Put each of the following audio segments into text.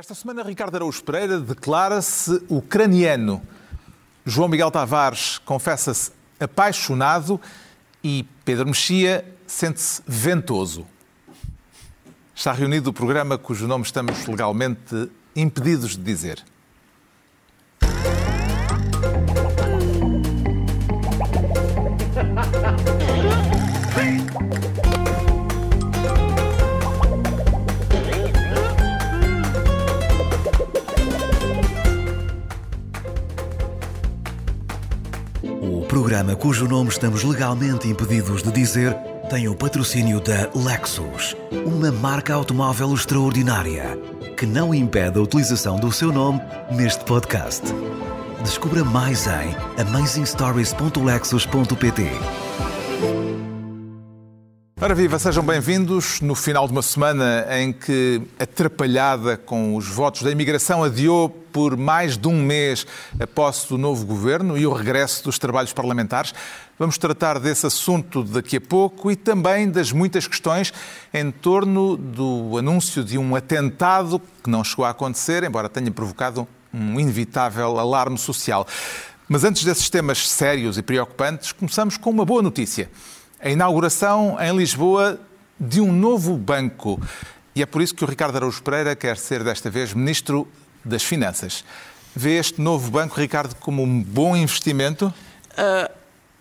Esta semana, Ricardo Araújo Pereira declara-se ucraniano. João Miguel Tavares confessa-se apaixonado e Pedro Mexia sente-se ventoso. Está reunido o programa cujo nome estamos legalmente impedidos de dizer. Programa cujo nome estamos legalmente impedidos de dizer tem o patrocínio da Lexus, uma marca automóvel extraordinária que não impede a utilização do seu nome neste podcast. Descubra mais em amazingstories.lexus.pt. Ora viva, sejam bem-vindos no final de uma semana em que, atrapalhada com os votos da imigração, adiou por mais de um mês a posse do novo governo e o regresso dos trabalhos parlamentares. Vamos tratar desse assunto daqui a pouco e também das muitas questões em torno do anúncio de um atentado que não chegou a acontecer, embora tenha provocado um inevitável alarme social. Mas antes desses temas sérios e preocupantes, começamos com uma boa notícia a inauguração em Lisboa de um novo banco. E é por isso que o Ricardo Araújo Pereira quer ser desta vez Ministro das Finanças. Vê este novo banco, Ricardo, como um bom investimento? Uh,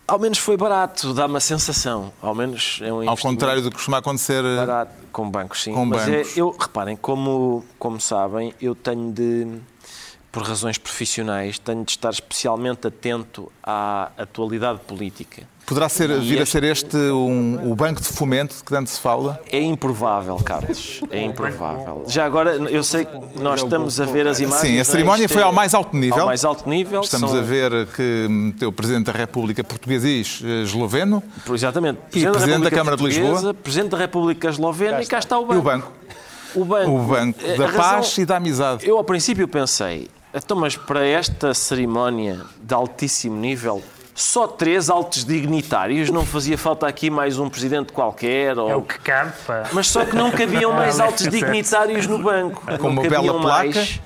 ao menos foi barato, dá uma sensação. Ao menos é um Ao contrário do que costuma acontecer barato, com bancos, sim. Com Mas bancos. É, eu, reparem, como, como sabem, eu tenho de, por razões profissionais, tenho de estar especialmente atento à atualidade política. Poderá ser, E vir a este- ser este um, o banco de fomento de que tanto se fala? É improvável, Carlos. É improvável. Já agora, eu sei que nós estamos a ver as imagens. Sim, a é? cerimónia foi é- ao mais alto nível. Ao mais alto nível. Estamos são- a ver que o Presidente da República português eh, esloveno Exatamente. Presidente da República Câmara de Lisboa. Portuguesa, Presidente da República Eslovena e cá está o e banco. o banco. O banco, O banco A da razão- paz e da amizade. Eu, ao princípio, pensei, então, mas para esta cerimónia de altíssimo nível, só três altos dignitários? Não fazia falta aqui mais um presidente qualquer? Ou... É o que cabe, pá. Mas só que não cabiam mais altos dignitários no banco. Com não uma bela mais.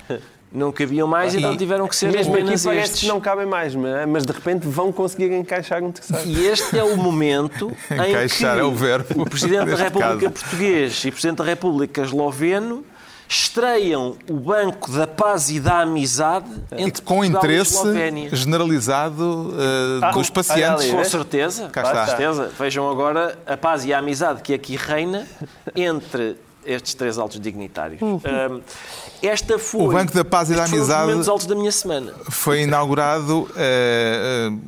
Não cabiam mais, então tiveram que ser Mesmo aqui parece estes. que não cabem mais, mas de repente vão conseguir encaixar um terceiro. E este é o momento em que Encaixar é o verbo, o Presidente da República caso. Português e o Presidente da República Esloveno estreiam o Banco da Paz e da Amizade E entre com Portugal e interesse generalizado eh, dos pacientes. olha ali, Com certeza, Cá com está. certeza. Vejam agora a paz e a amizade que aqui reina entre estes três altos dignitários. Ahm, esta foi O Banco da Paz e da este foi um dos Amizade- altos da minha semana. Foi inaugurado eh, eh,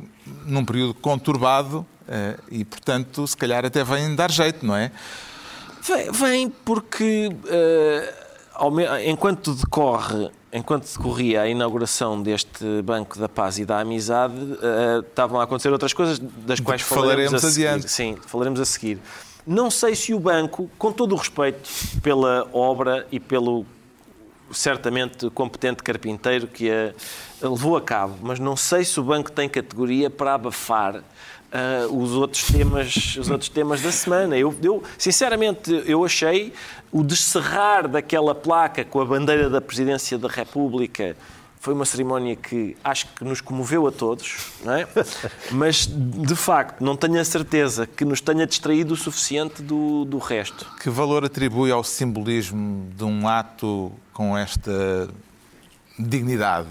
num período conturbado eh, e, portanto, se calhar até vem dar jeito, não é? Vem, vem porque eh, enquanto decorre, enquanto decorria a inauguração deste Banco da Paz e da Amizade, eh, estavam a acontecer outras coisas das quais falaremos, falaremos a seguir. adiante. Sim, falaremos a seguir. Não sei se o banco, com todo o respeito pela obra e pelo certamente competente carpinteiro que a levou a cabo, mas não sei se o banco tem categoria para abafar ah, os, outros temas, os outros temas da semana. Eu, eu, sinceramente, eu achei o descerrar daquela placa com a bandeira da Presidência da República foi uma cerimónia que acho que nos comoveu a todos, não é? mas de facto não tenho a certeza que nos tenha distraído o suficiente do, do resto. Que valor atribui ao simbolismo de um ato com esta dignidade,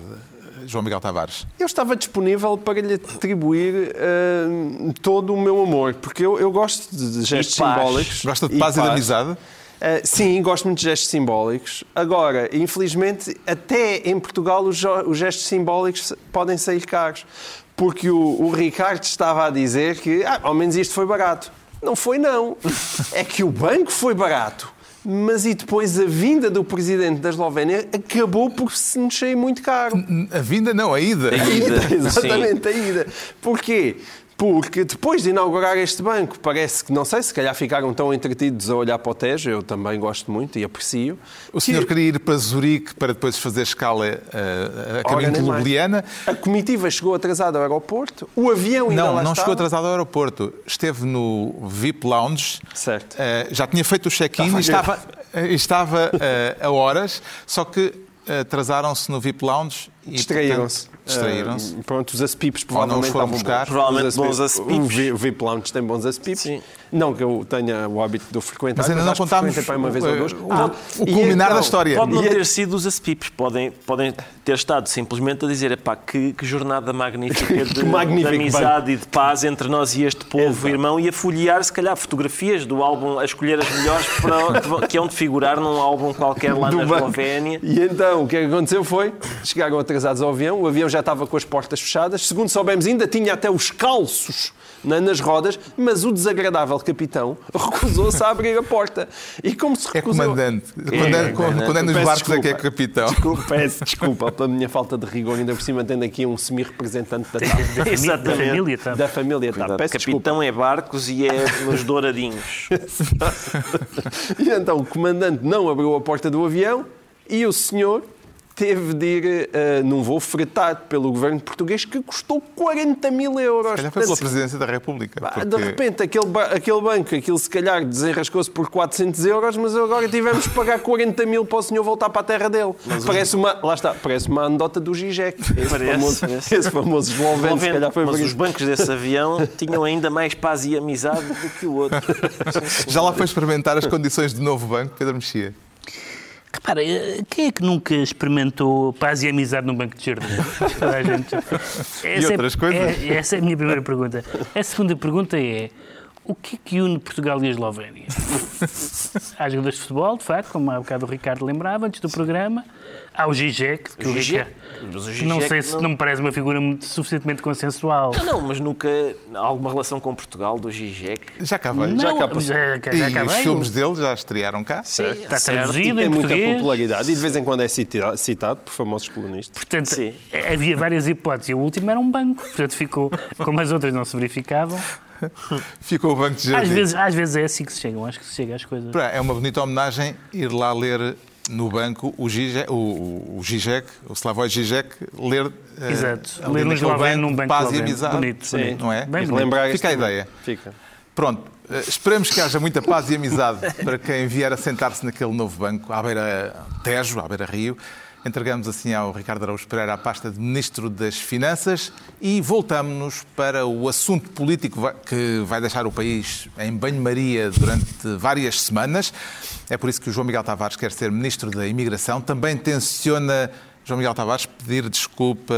João Miguel Tavares? Eu estava disponível para lhe atribuir eh, todo o meu amor, porque eu, eu gosto de gestos paz. simbólicos. Gosta de paz e de amizade? Eh, sim, gosto muito de gestos simbólicos. Agora, infelizmente, até em Portugal os, os gestos simbólicos podem sair caros. Porque o, o Ricardo estava a dizer que, ah, ao menos isto foi barato. Não foi, não. É que o banco foi barato. Mas e depois a vinda do presidente da Eslovénia acabou por se nos sair muito caro. A vinda não, a ida. A ida. Exatamente, a ida. Porquê? Porque depois de inaugurar este banco, parece que, não sei, se calhar ficaram tão entretidos a olhar para o Tejo, eu também gosto muito e aprecio. O senhor queria ir para Zurique para depois fazer escala eh, a caminho de. Ljubljana. A comitiva chegou atrasada ao aeroporto, o avião ainda Não, lá não estava. chegou atrasado ao aeroporto. Esteve no VIP Lounge. Certo. Eh, já tinha feito o check-in e Estava estava, eh, estava eh, a horas, só que atrasaram-se no VIP Lounge Distraíram-se. Distraíram-se. Ah, pronto, os acipipes Ou não os provavelmente foram buscar. bons. Provavelmente Os bons acipipes. O Vi- O VIP Lounge tem bons. Sim. Não que eu tenha o hábito de o frequentar, Mas ainda não acho que contámos para uma vez ou o- duas. o- Ah, o culminar então- da história. Pode não E é- ter sido os acipipes, podem, podem ter estado simplesmente a dizer epá, que, que jornada magnífica de, magnífico de amizade e de paz entre nós e este povo Exato. irmão e a folhear, se calhar, fotografias do álbum, a escolher as melhores para, que hão de figurar num álbum qualquer lá do na. Eslovénia. E então, o que é que aconteceu foi, chegaram atrasados ao avião, o avião já estava com as portas fechadas, segundo soubemos, ainda tinha até os calços na- nas rodas, mas o desagradável capitão recusou-se a abrir a porta. E como se É recusou... comandante. Quando é, quando- quando é nos barcos é que é desculpa. capitão. Desculpa, peço desculpa pela minha falta de rigor, ainda por cima tendo aqui um semi-representante da TAP. Da Exatamente. família, tá? Da família TAP. Peço desculpa. capitão é barcos e é nos douradinhos. E então o comandante não abriu a porta do avião e o senhor teve de ir eh, num voo fretado pelo governo português que custou 40 mil euros. Calhar foi pela Portanto, presidência da República. De porque- repente, aquele, ba- aquele banco, aquilo se calhar desenrascou-se por 400 euros, mas agora tivemos de pagar 40 mil para o senhor voltar para a terra dele. parece uma, lá está, parece uma anedota do Gijek. Esse Parece, famoso, parece. esse famoso esloveno, se calhar foi Mas os bancos desse avião tinham ainda mais paz e amizade do que o outro. Já lá foi experimentar as condições do novo banco, Pedro Mexia? Repara, eh, quem é que nunca experimentou paz e amizade num banco de jardim? Toda a gente. Essa é- outras coisas? é- essa é a minha primeira pergunta. A segunda pergunta é: o que é que une Portugal e a Eslovénia? Há jogadores de futebol, de facto, como há bocado o Ricardo lembrava antes do programa. Há o Zizek, que o Zizek? Ricardo. Não Zizek sei se não- não me parece uma figura muito- suficientemente consensual. Não, mas nunca há alguma relação com Portugal, do Gijek. Já cá veio. Não, já cá passou. já, cá- já E os filmes dele já estrearam cá. Está certo. traduzido Tem em muita popularidade e de vez em quando é cita- citado por famosos colunistas. Portanto, Sim. havia várias hipóteses. E o último era um banco. Portanto, ficou, como as outras não se verificavam. Ficou o banco de Às jardim. vezes, às vezes é assim que se chegam. Acho que se chega às coisas. É uma bonita homenagem ir lá ler no banco o Zizek, o, o, Zizek, o Slavoj Zizek, ler, eh, Exato. ali Ler um naquele esloveno num banco Paz e amizade. Bonito, Sim, bonito. Não é? Bem bonito. relembrar Fica a ideia. Fica. Pronto, eh, esperemos que haja muita paz e amizade para quem vier a sentar-se naquele novo banco, à beira Tejo, à beira Rio. Entregamos assim ao Ricardo Araújo Pereira a pasta de Ministro das Finanças e voltamos-nos para o assunto político que vai deixar o país em banho-maria durante várias semanas. É por isso que o João Miguel Tavares quer ser Ministro da Imigração. Também tenciona, João Miguel Tavares, pedir desculpa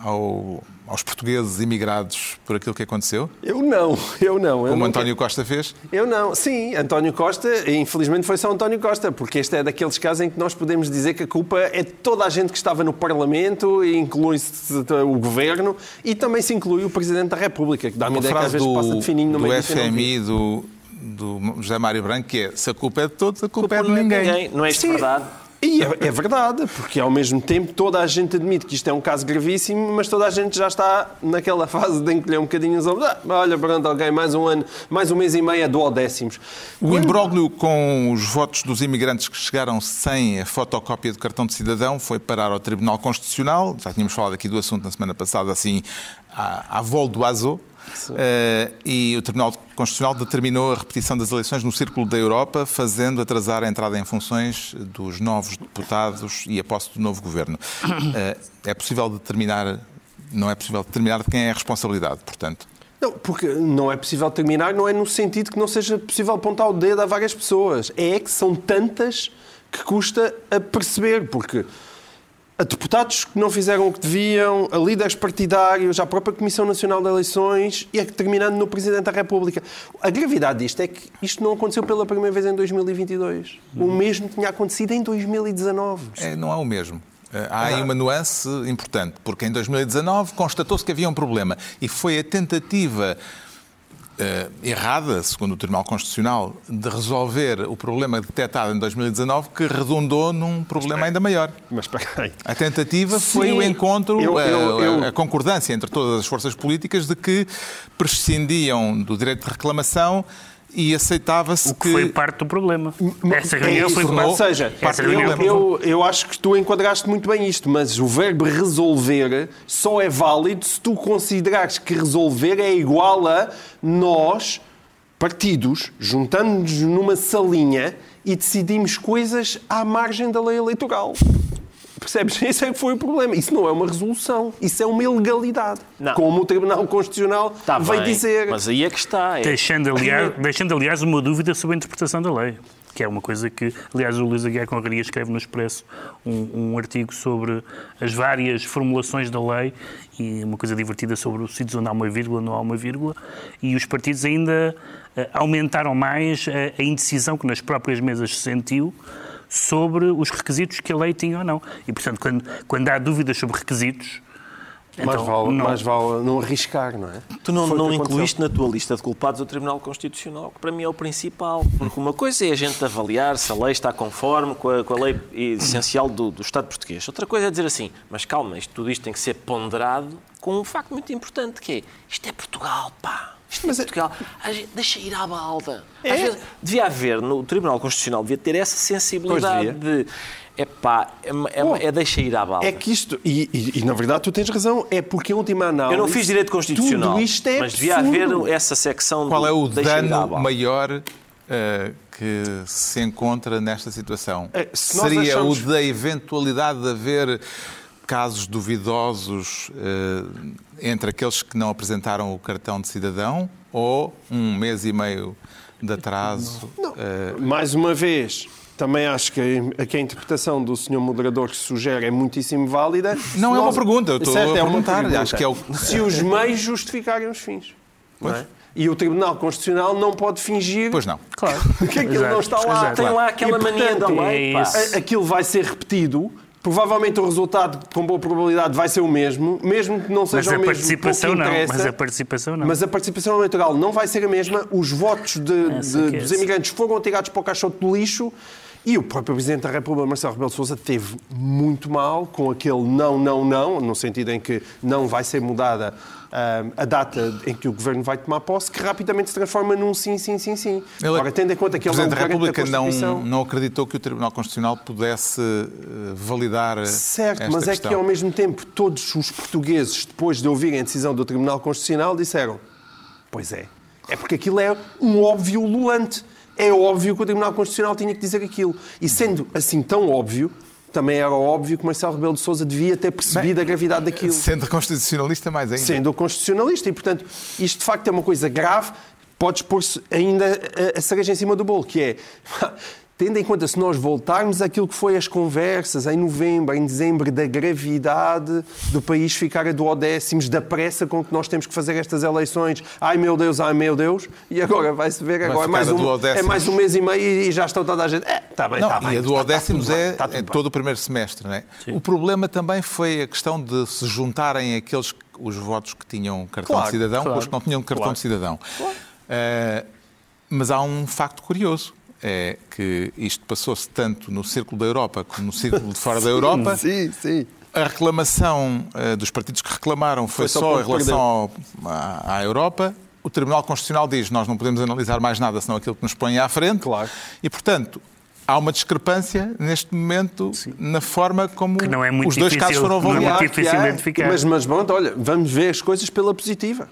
ao- aos portugueses imigrados por aquilo que aconteceu, Eu não, eu não. Eu como não António Costa fez. Eu não, sim, António Costa, infelizmente foi só António Costa, porque este é daqueles casos em que nós podemos dizer que a culpa é de toda a gente que estava no Parlamento, inclui-se o Governo e também se inclui o Presidente da República, que a Uma ideia que às vezes do, passa de fininho no do meio FMI, do, do José Mário Branco, que é se a culpa é de todos, a culpa, é de Não é de ninguém. Não é isto Sim. verdade? E é, é verdade, porque ao mesmo tempo toda a gente admite que isto é um caso gravíssimo, mas toda a gente já está naquela fase de encolher um bocadinho os ombros. Ah, olha, pronto, ok, mais um ano, mais um mês e meio é duodécimos. O imbróglio com os votos dos imigrantes que chegaram sem a fotocópia do cartão de cidadão foi parar ao Tribunal Constitucional. Já tínhamos falado aqui do assunto na semana passada, assim, à, à vol do azo. Eh, e o Tribunal Constitucional determinou a repetição das eleições no Círculo da Europa, fazendo atrasar a entrada em funções dos novos deputados e a posse do novo governo. Eh, é possível determinar, não é possível determinar de quem é a responsabilidade, portanto. Não, porque não é possível terminar, não é no sentido que não seja possível apontar o dedo a várias pessoas. É que são tantas que custa a perceber, porque a deputados que não fizeram o que deviam, a líderes partidários, à própria Comissão Nacional de Eleições e a terminando no Presidente da República. A gravidade disto é que isto não aconteceu pela primeira vez em 2022. O mesmo tinha acontecido em 2019. É, não é o mesmo. Eh, Há aí uma nuance importante, porque em 2019 constatou-se que havia um problema e foi a tentativa eh, errada, segundo o Tribunal Constitucional, de resolver o problema detectado em 2019 que redundou num problema ainda maior. Mas espera aí. A tentativa foi Sim, o encontro, eu- a- eu- eu- a, concordância entre todas as forças políticas de que prescindiam do direito de reclamação e aceitava-se O que foi parte do problema. Essa reunião É foi tornou- Ou seja, Essa eu, eu, eu acho que tu enquadraste muito bem isto, mas o verbo resolver só é válido se tu considerares que resolver é igual a nós, partidos, juntamos-nos numa salinha e decidimos coisas à margem da lei eleitoral. Percebes? Esse é que foi o problema. Isso não é uma resolução. Isso é uma ilegalidade. Não. Como o Tribunal Constitucional Está vai bem, dizer. Mas aí é que está. É. Deixando aliás, deixando, aliás, uma dúvida sobre a interpretação da lei. Que é uma coisa que, aliás, o Luís Aguiar Conraria escreve no Expresso um, um artigo sobre as várias formulações da lei e uma coisa divertida sobre o sítio onde há uma vírgula, não há uma vírgula, e os partidos ainda eh, aumentaram mais a, a indecisão que nas próprias mesas se sentiu sobre os requisitos que a lei tinha ou não. E, portanto, quando, quando há dúvidas sobre requisitos, mais, então, vale, não- mais vale não arriscar, não é? Tu não, não incluíste na tua lista de culpados o Tribunal Constitucional, que para mim é o principal. Porque uma coisa é a gente avaliar se a lei está conforme com a, com a lei essencial do, do Estado português. Outra coisa é dizer assim, mas calma, isto, tudo isto tem que ser ponderado com um facto muito importante, que é, isto é Portugal, pá. Isto Mas é Portugal. A gente deixa ir à balda. É. Às vezes, devia haver, no Tribunal Constitucional, devia ter essa sensibilidade de, é pá, é, é, deixa ir à balda. É que isto, e, e- e, na verdade tu tens razão, é porque a última análise. Eu não fiz direito constitucional, Tudo isto é mas devia absurdo. haver essa secção Qual do é o dano maior eh, que se encontra nesta situação? Se nós Seria achamos- o da eventualidade de haver casos duvidosos eh, entre aqueles que não apresentaram o cartão de cidadão ou um mês e meio de atraso? eh, Mais uma vez, também acho que a, que a interpretação do senhor moderador que sugere é muitíssimo válida. Não Se é uma pergunta, eu estou Certo, a é uma perguntar, pergunta. acho que é o- Se os meios justificarem os fins. não é? E o Tribunal Constitucional não pode fingir Pois não. Claro. que aquilo Exato, não está lá. exato. Tem lá aquela E, mania da portanto, lei, é aquilo vai ser repetido. Provavelmente o resultado, com boa probabilidade, vai ser o mesmo, mesmo que não Mas seja a o mesmo. participação não. Mas a participação não. Mas a participação eleitoral não vai ser a mesma. Os votos de- Essa de- é dos imigrantes foram tirados para o caixote do lixo e o próprio Presidente da República, Marcelo Rebelo de Sousa, teve muito mal com aquele não, não, não, no sentido em que não vai ser mudada ah, a data em que o Governo vai tomar posse, que rapidamente se transforma num sim, sim, sim, sim. Ele- Ora, tendo em conta que o ele é um da garante da República não, não acreditou que o Tribunal Constitucional pudesse eh, validar Certo, mas é questão. que ao mesmo tempo todos os portugueses, depois de ouvirem a decisão do Tribunal Constitucional, disseram: Pois é. É porque aquilo é um óbvio lulante. É óbvio que o Tribunal Constitucional tinha que dizer aquilo. E sendo assim tão óbvio, também era óbvio que Marcelo Rebelo de Sousa devia ter percebido a gravidade daquilo. Sendo constitucionalista, mais ainda. Sendo constitucionalista. E, portanto, isto de facto é uma coisa grave. Podes pôr-se ainda a, a cereja em cima do bolo, que é. Tendo em conta, se nós voltarmos àquilo que foi as conversas em novembro, em dezembro, da gravidade do país ficar a duodécimos, da pressa com que nós temos que fazer estas eleições, ai meu Deus, ai meu Deus, e agora vai-se ver, agora é ficar mais, um, é mais um mês e meio e já está toda a gente. É, está bem, Não, está bem. e a está- duodécimos bem, é, tudo é todo o primeiro semestre, não é? O problema também foi a questão de se juntarem aqueles os votos que tinham cartão Claro, de cidadão com claro. os que não tinham cartão Claro. de cidadão. Eh, mas há um facto curioso. É que isto passou-se tanto no círculo da Europa como no círculo de fora da Europa. Sim, sim. A reclamação eh, dos partidos que reclamaram foi, Foi só só em relação ao- à, à Europa. O Tribunal Constitucional diz nós não podemos analisar mais nada senão aquilo que nos põe à frente. Claro. E, portanto, há uma discrepância neste momento na forma como é os dois difícil- casos foram não é muito avaliados. difícil há, identificar. Mas, mas pronto, olha, vamos ver as coisas pela positiva.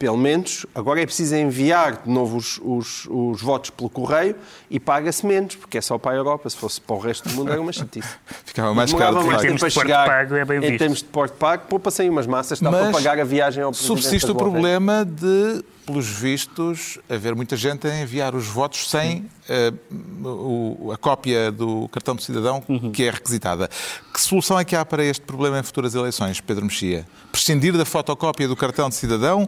Pelo menos, agora é preciso enviar de novo os, os- os votos pelo correio e paga-se menos, porque é só para a Europa. Se fosse para o resto do mundo, era uma chatice. Ficava mais caro. Mais tempo termos para de porte chegar. pago, é bem em visto. termos de porte pago, poupa-se aí umas massas, dá Mas para pagar a viagem ao Presidente Subsiste o problema de, pelos vistos, haver muita gente a enviar os votos sem eh, o- a cópia do cartão de cidadão Uhum. que é requisitada. Que solução é que há para este problema em futuras eleições, Pedro Mexia? Prescindir da fotocópia do cartão de cidadão,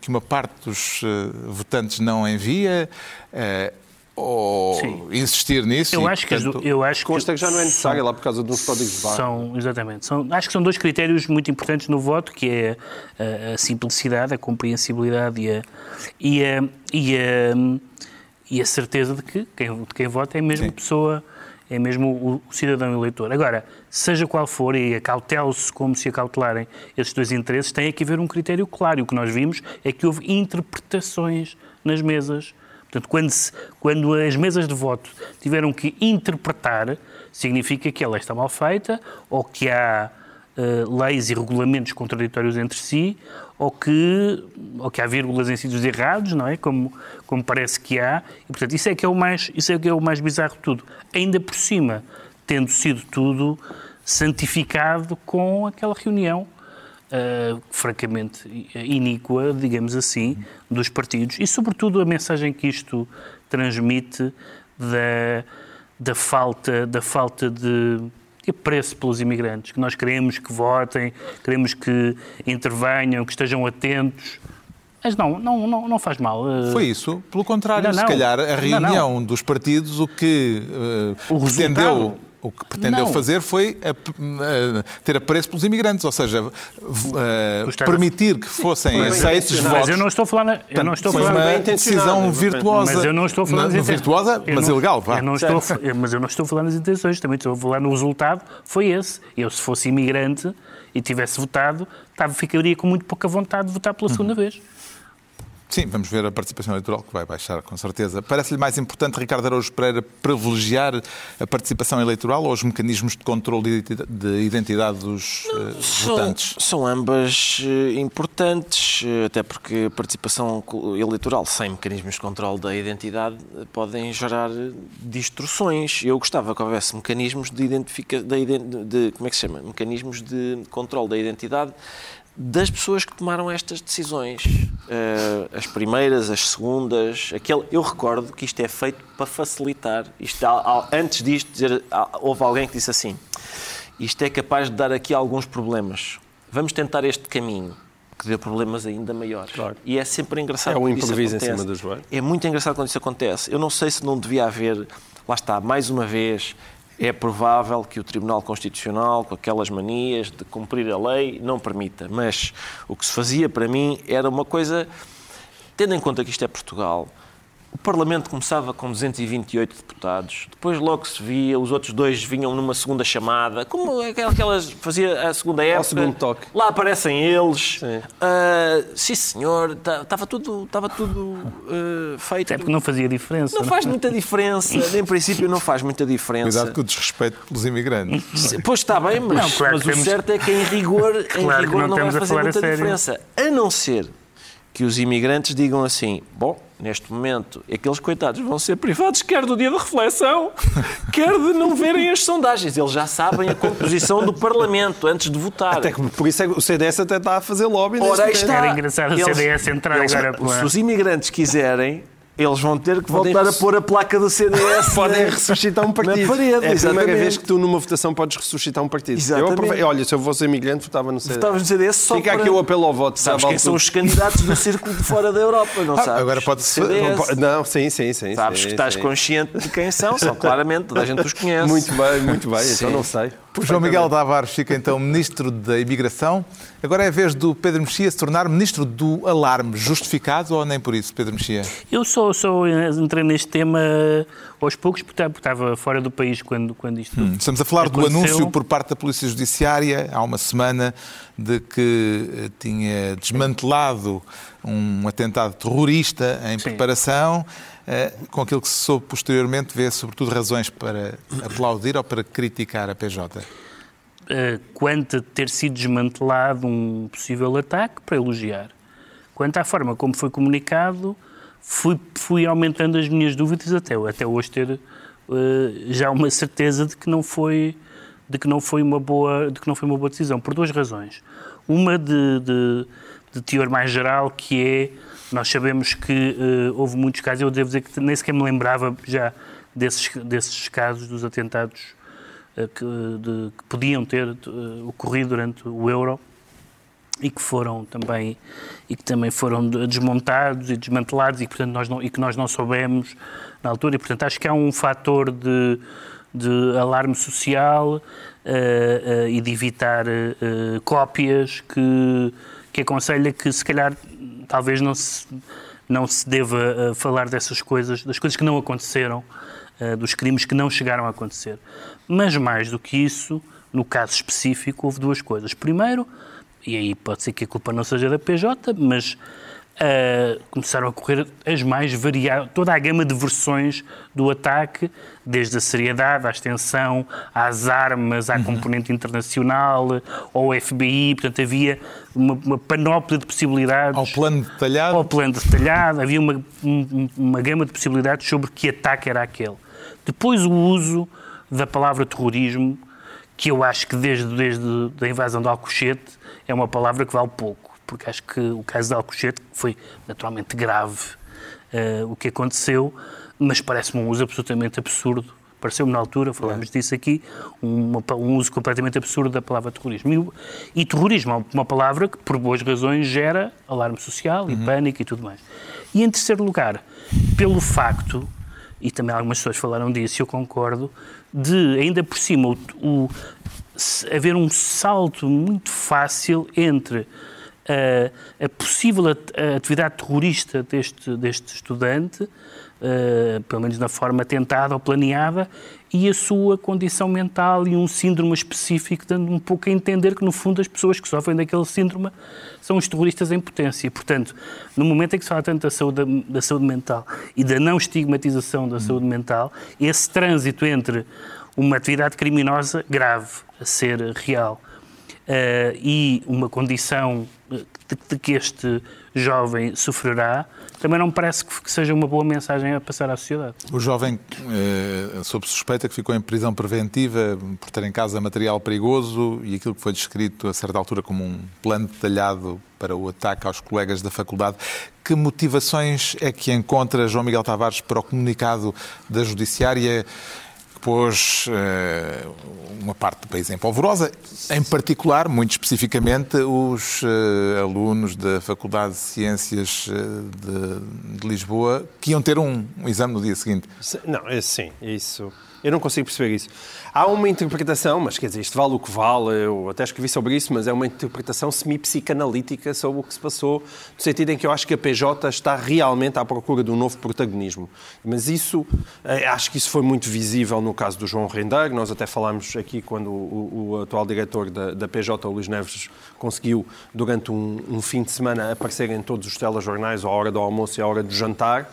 que uma parte dos eh, votantes não envia, eh, ou Sim. insistir nisso? Eu e, acho que, portanto, eu acho que Consta que já não é necessário são- lá por causa dos códigos de barra. São, exatamente. São, acho que são dois critérios muito importantes no voto, que é a, a simplicidade, a compreensibilidade e a, e a, e a, e a certeza de que quem, de quem vota é mesmo Sim. pessoa, é mesmo o, cidadão eleitor. Agora, seja qual for, e acautele-se como se acautelarem esses dois interesses, tem que haver um critério claro. E o que nós vimos é que houve interpretações nas mesas. Portanto, quando, se- quando as mesas de voto tiveram que interpretar, significa que a lei está mal feita ou que há eh, leis e regulamentos contraditórios entre si ou que, ou que há vírgulas em sítios errados, não é? Como, como parece que há. E, portanto, isso é que é, o mais, isso é que é o mais bizarro de tudo. Ainda por cima, tendo sido tudo santificado com aquela reunião Uh, francamente iníqua, digamos assim, dos partidos e, sobretudo, a mensagem que isto transmite da, da, falta, da falta de apreço pelos imigrantes, que nós queremos que votem, queremos que intervenham, que estejam atentos. Mas não, não, não, não faz mal. Uh... Foi isso. Pelo contrário, não, não. se calhar a reunião não, dos partidos, o que uh, o pretendeu o que pretendeu não. fazer foi a, a, ter apreço pelos imigrantes, ou seja, a, permitir que fossem aceitos votos. Mas eu não estou a falar... Eu não estou foi uma decisão virtuosa. Mas eu não estou a falar nas Virtuosa, mas não, ilegal, vá. Eu não estou, mas eu não estou a falar nas intenções, também estou a falar no resultado, foi esse. Eu, se fosse imigrante e tivesse votado, ficaria com muito pouca vontade de votar pela segunda uhum. vez. Sim, vamos ver a participação eleitoral, que vai baixar, com certeza. Parece-lhe mais importante, Ricardo Araújo Pereira, privilegiar a participação eleitoral ou os mecanismos de controle de identidade dos uh, são, votantes? São ambas uh, importantes, uh, até porque a participação eleitoral sem mecanismos de controle da identidade podem gerar distorções. Eu gostava que houvesse mecanismos de identificação, de, de, como é que se chama? Mecanismos de controle da identidade das pessoas que tomaram estas decisões. Uh, as primeiras, as segundas. Aquele, eu recordo que isto é feito para facilitar. Isto, antes disto, dizer, houve alguém que disse assim: isto é capaz de dar aqui alguns problemas. Vamos tentar este caminho que deu problemas ainda maiores. Claro. E é sempre engraçado. É um improviso em cima do joelho. É muito engraçado quando isso acontece. Eu não sei se não devia haver, lá está, mais uma vez, é provável que o Tribunal Constitucional, com aquelas manias de cumprir a lei, não permita. Mas o que se fazia para mim era uma coisa, tendo em conta que isto é Portugal, o Parlamento começava com 228 deputados, depois logo se via, os outros dois vinham numa segunda chamada, como aquelas fazia a segunda época. Ao segundo toque. Lá aparecem eles. Sim, uh, sim senhor, estava tudo, estava tudo uh, feito. É porque não fazia diferença. Não, não faz muita diferença, em princípio não faz muita diferença. Cuidado com o desrespeito pelos imigrantes. Pois está bem, mas, não, claro mas o temos... certo é que em rigor, claro em rigor não, não vai fazer muita diferença. A não ser que os imigrantes digam assim, bom, neste momento, aqueles coitados vão ser privados quer do dia de reflexão, quer de não verem as sondagens. Eles já sabem a composição do Parlamento antes de votar. Até que, por isso é que o CDS até está a fazer lobby. Ora, está. Era engraçado o CDS entrar eles, agora. Se os imigrantes quiserem, eles vão ter que Podem voltar a pôr a placa do CDS. Podem ressuscitar um partido. Na parede, é a primeira vez que tu, numa votação, podes ressuscitar um partido. Exatamente. Eu, olha, se eu fosse imigrante, votava no CDS. Votavas no CDS só Fica para... aqui o apelo ao voto. Sabes quem são os candidatos do círculo de fora da Europa, não ah, sabes? Agora pode ser. Não, sim, sim, sim. Sabes sim, que estás sim. consciente de quem são, são claramente, toda a gente os conhece. Muito bem, muito bem, então não sei. O João Miguel Tavares fica então Ministro da Imigração. Agora é a vez do Pedro Mexia se tornar Ministro do Alarme. Justificado ou nem por isso, Pedro Mexia? Eu só, só entrei neste tema aos poucos, porque estava fora do país quando, quando isto hum, Estamos a falar aconteceu. do anúncio por parte da Polícia Judiciária, há uma semana, de que eh, tinha desmantelado um atentado terrorista em Sim. preparação. Eh, com aquilo que se soube posteriormente, vê sobretudo razões para aplaudir ou para criticar a PJ? Eh, quanto a ter sido desmantelado um possível ataque, para elogiar. Quanto à forma como foi comunicado, fui, fui aumentando as minhas dúvidas até, até hoje ter uh, já uma certeza de que não foi de que não foi uma boa de que não foi uma boa decisão por duas razões uma de, de, de teor mais geral que é nós sabemos que uh, houve muitos casos, eu devo dizer que nem sequer me lembrava já desses, desses casos dos atentados uh, que, de, que, podiam ter uh, ocorrido durante o Euro e que foram também e que também foram desmontados e desmantelados e, portanto, nós não, e que nós não soubemos na altura. E, portanto, acho que há um fator de, de alarme social e de evitar cópias que, que aconselha que, se calhar, talvez não se, não se deva uh, falar dessas coisas, das coisas que não aconteceram, uh, dos crimes que não chegaram a acontecer. Mas mais do que isso, no caso específico, houve duas coisas. Primeiro, e aí pode ser que a culpa não seja da PJ, mas Uh, começaram a correr as mais variadas, toda a gama de versões do ataque, desde a seriedade, à extensão, às armas, à uhum. componente internacional, ao FBI, portanto havia uma, uma, panóplia de possibilidades. Ao plano detalhado? Ao plano detalhado, havia uma, um, uma gama de possibilidades sobre que ataque era aquele. Depois o uso da palavra terrorismo, que eu acho que desde, desde a invasão de Alcochete é uma palavra que vale pouco, porque acho que o caso de Alcochete foi naturalmente grave uh, o que aconteceu, mas parece-me um uso absolutamente absurdo. Pareceu-me na altura, falámos disso aqui, um, um uso completamente absurdo da palavra terrorismo. E, e, terrorismo é uma palavra que, por boas razões, gera alarme social e uhum. pânico e tudo mais. E, em terceiro lugar, pelo facto, e também algumas pessoas falaram disso, eu concordo, de, ainda por cima, o, o haver um salto muito fácil entre a, a possível atividade terrorista deste, deste estudante, uh, pelo menos na forma tentada ou planeada, e a sua condição mental e um síndrome específico, dando um pouco a entender que, no fundo, as pessoas que sofrem daquele síndrome são os terroristas em potência. Portanto, no momento em que se fala tanto da saúde, da saúde mental e da não estigmatização da saúde mental, esse trânsito entre uma atividade criminosa grave a ser real e uma condição de, de, que este jovem sofrerá, também não parece que, que, seja uma boa mensagem a passar à sociedade. O jovem, eh, sob suspeita, que ficou em prisão preventiva por ter em casa material perigoso e aquilo que foi descrito a certa altura como um plano detalhado para o ataque aos colegas da faculdade. Que motivações é que encontra João Miguel Tavares para o comunicado da Judiciária? Pôs uh, uma parte do país em polvorosa, em particular, muito especificamente, os uh, alunos da Faculdade de Ciências eh, de, de, Lisboa que iam ter um, um exame no dia seguinte. Não, é sim, isso eu não consigo perceber isso. Há uma interpretação, mas quer dizer, isto vale o que vale, eu até escrevi sobre isso, mas é uma interpretação semi-psicanalítica sobre o que se passou, no sentido em que eu acho que a PJ está realmente à procura de um novo protagonismo. Mas isso, eh, acho que isso foi muito visível no caso do João Rendeiro, nós até falámos aqui quando o, o atual diretor da, da, PJ, o Luís Neves, conseguiu, durante um, um fim de semana, aparecer em todos os telejornais à hora do almoço e à hora do jantar,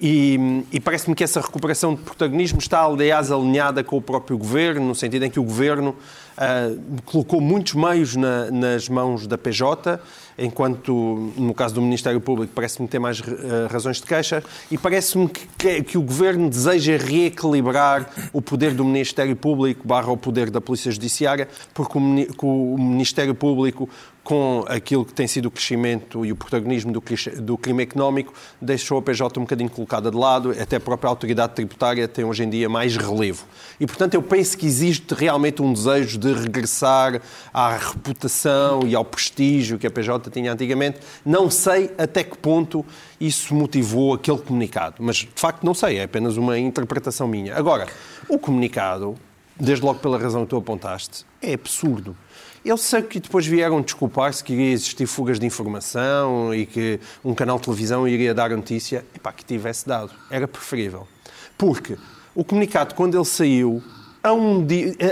e, e parece-me que essa recuperação de protagonismo está, aliás, alinhada com o próprio governo, no sentido em que o governo uh, colocou muitos meios na, nas mãos da PJ, enquanto, no caso do Ministério Público, parece-me ter mais uh, razões de queixa, e parece-me que, que, o governo deseja reequilibrar o poder do Ministério Público barra o poder da Polícia Judiciária, porque o, o Ministério Público com aquilo que tem sido o crescimento e o protagonismo do, do crime económico, deixou a PJ um bocadinho colocada de lado, até a própria autoridade tributária tem hoje em dia mais relevo. E, portanto, eu penso que existe realmente um desejo de regressar à reputação e ao prestígio que a PJ tinha antigamente. Não sei até que ponto isso motivou aquele comunicado, mas, de facto, não sei, é apenas uma interpretação minha. Agora, o comunicado, desde logo pela razão que tu apontaste, é absurdo. Eu sei que depois vieram desculpar-se que iria existir fugas de informação e que um canal de televisão iria dar a notícia. Epá, que tivesse dado. Era preferível. Porque o comunicado, quando ele saiu, a, um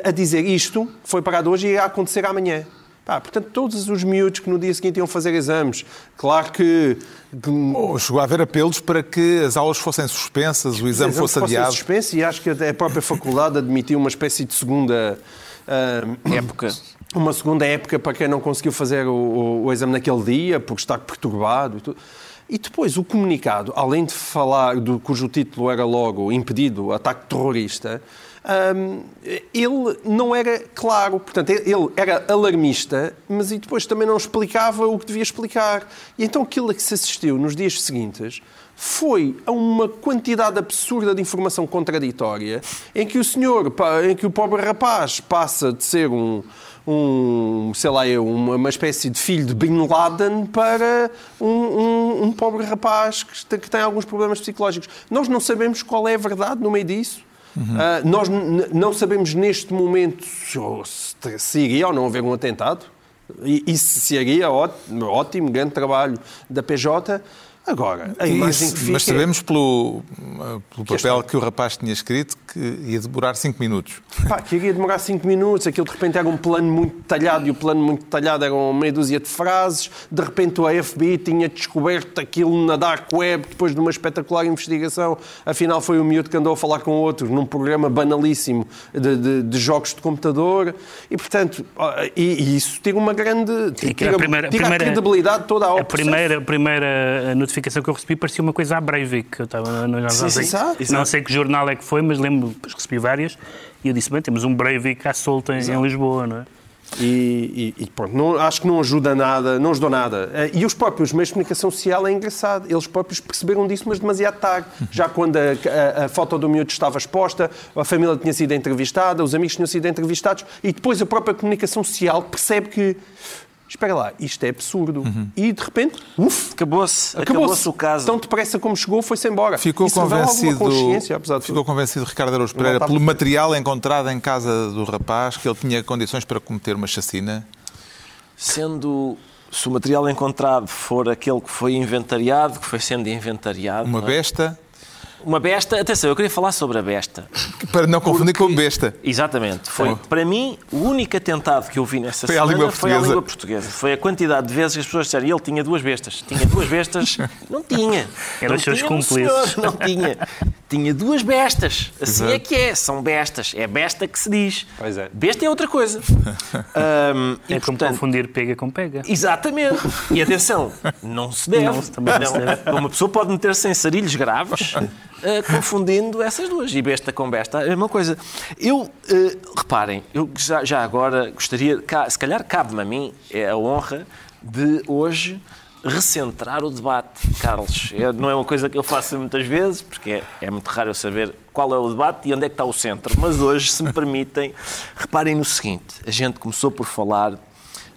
a dizer isto, foi parado hoje e ia acontecer amanhã. Pá, portanto, todos os miúdos que no dia seguinte iam fazer exames, claro que. Oh, chegou a haver apelos para que as aulas fossem suspensas, o exame fosse adiado. suspenso e acho que a própria faculdade admitiu uma espécie de segunda uh, época uma segunda época para quem não conseguiu fazer o, o, o exame naquele dia, porque está perturbado e tudo. E depois o comunicado, além de falar do cujo título era logo impedido ataque terrorista, um, ele não era claro. Portanto, ele era alarmista, mas e depois também não explicava o que devia explicar. E então aquilo a que se assistiu nos dias seguintes foi a uma quantidade absurda de informação contraditória em que o senhor, em que o pobre rapaz passa de ser um, um, sei lá, uma, uma espécie de filho de Bin Laden para um, um, um pobre rapaz que, que tem alguns problemas psicológicos. Nós não sabemos qual é a verdade no meio disso. Uhum. Uh, nós não sabemos neste momento se, se iria ou não haver um atentado. E, e se seria ótimo, ótimo, grande trabalho da PJ. Agora, a imagem Isso, que fica... Mas sabemos pelo, pelo papel que o rapaz tinha escrito que ia demorar 5 minutos. Pá, que iria demorar 5 minutos, aquilo de repente era um plano muito detalhado e o plano muito detalhado era uma meia dúzia de frases. De repente o FBI tinha descoberto aquilo na Dark Web depois de uma espetacular investigação. Afinal foi o miúdo que andou a falar com outros num programa banalíssimo de, de, de jogos de computador. E, portanto, e, e isso tira uma grande... Tira, tira, a, primeira, tira primeira, a credibilidade toda ao a primeira, a primeira notificação notificação que eu recebi parecia uma coisa à Breivik, que eu estava no jornal. Sim, sim, exato, Não sei que jornal é que foi, mas lembro, recebi várias, e eu disse, bem, temos um Breivik à solta em, em Lisboa, não é? E, e- e pronto, não- acho que não ajuda nada, não ajudou nada. Eh, E os próprios meios de comunicação social é engraçado. Eles próprios perceberam disso, mas demasiado tarde. Já quando a, a- a foto do miúdo estava exposta, a família tinha sido entrevistada, os amigos tinham sido entrevistados, e depois a própria comunicação social percebe que. Espera lá, isto é absurdo. E de repente, uf, Acabou-se acabou-se. acabou o caso. Tão depressa como chegou, foi-se embora. Ficou Isso convencido, consciência, apesar de ficou tudo. convencido Ricardo Araújo Pereira pelo material encontrado em casa do rapaz que ele tinha condições para cometer uma chacina? Sendo, se o material encontrado for aquele que foi inventariado, que foi sendo inventariado, Uma é? besta? Uma besta, atenção, eu queria falar sobre a besta. Para não confundir com besta. Exatamente. Foi, Oh. para mim, o único atentado que eu vi nessa Foi semana língua foi portuguesa. língua portuguesa. Foi a quantidade de vezes que as pessoas disseram ele tinha duas bestas. Tinha duas bestas. Não tinha. Eram não os seus cúmplices. senhor, Não tinha. Tinha duas bestas. Assim Exato. é que é. São bestas. É besta que se diz. Pois é. Besta é outra coisa. E, É como portanto, confundir pega com pega. Exatamente. E atenção, não se deve. Não, também não se deve. Uma pessoa pode meter-se em sarilhos graves eh, confundindo essas duas. E besta com besta é a mesma coisa. Eu, eh, reparem, eu já, já agora gostaria, se calhar cabe-me a mim é a honra de hoje recentrar o debate, Carlos. É- não é uma coisa que eu faço muitas vezes, porque é, é muito raro eu saber qual é o debate e onde é que está o centro. Mas hoje, se me permitem, reparem no seguinte: a gente começou por falar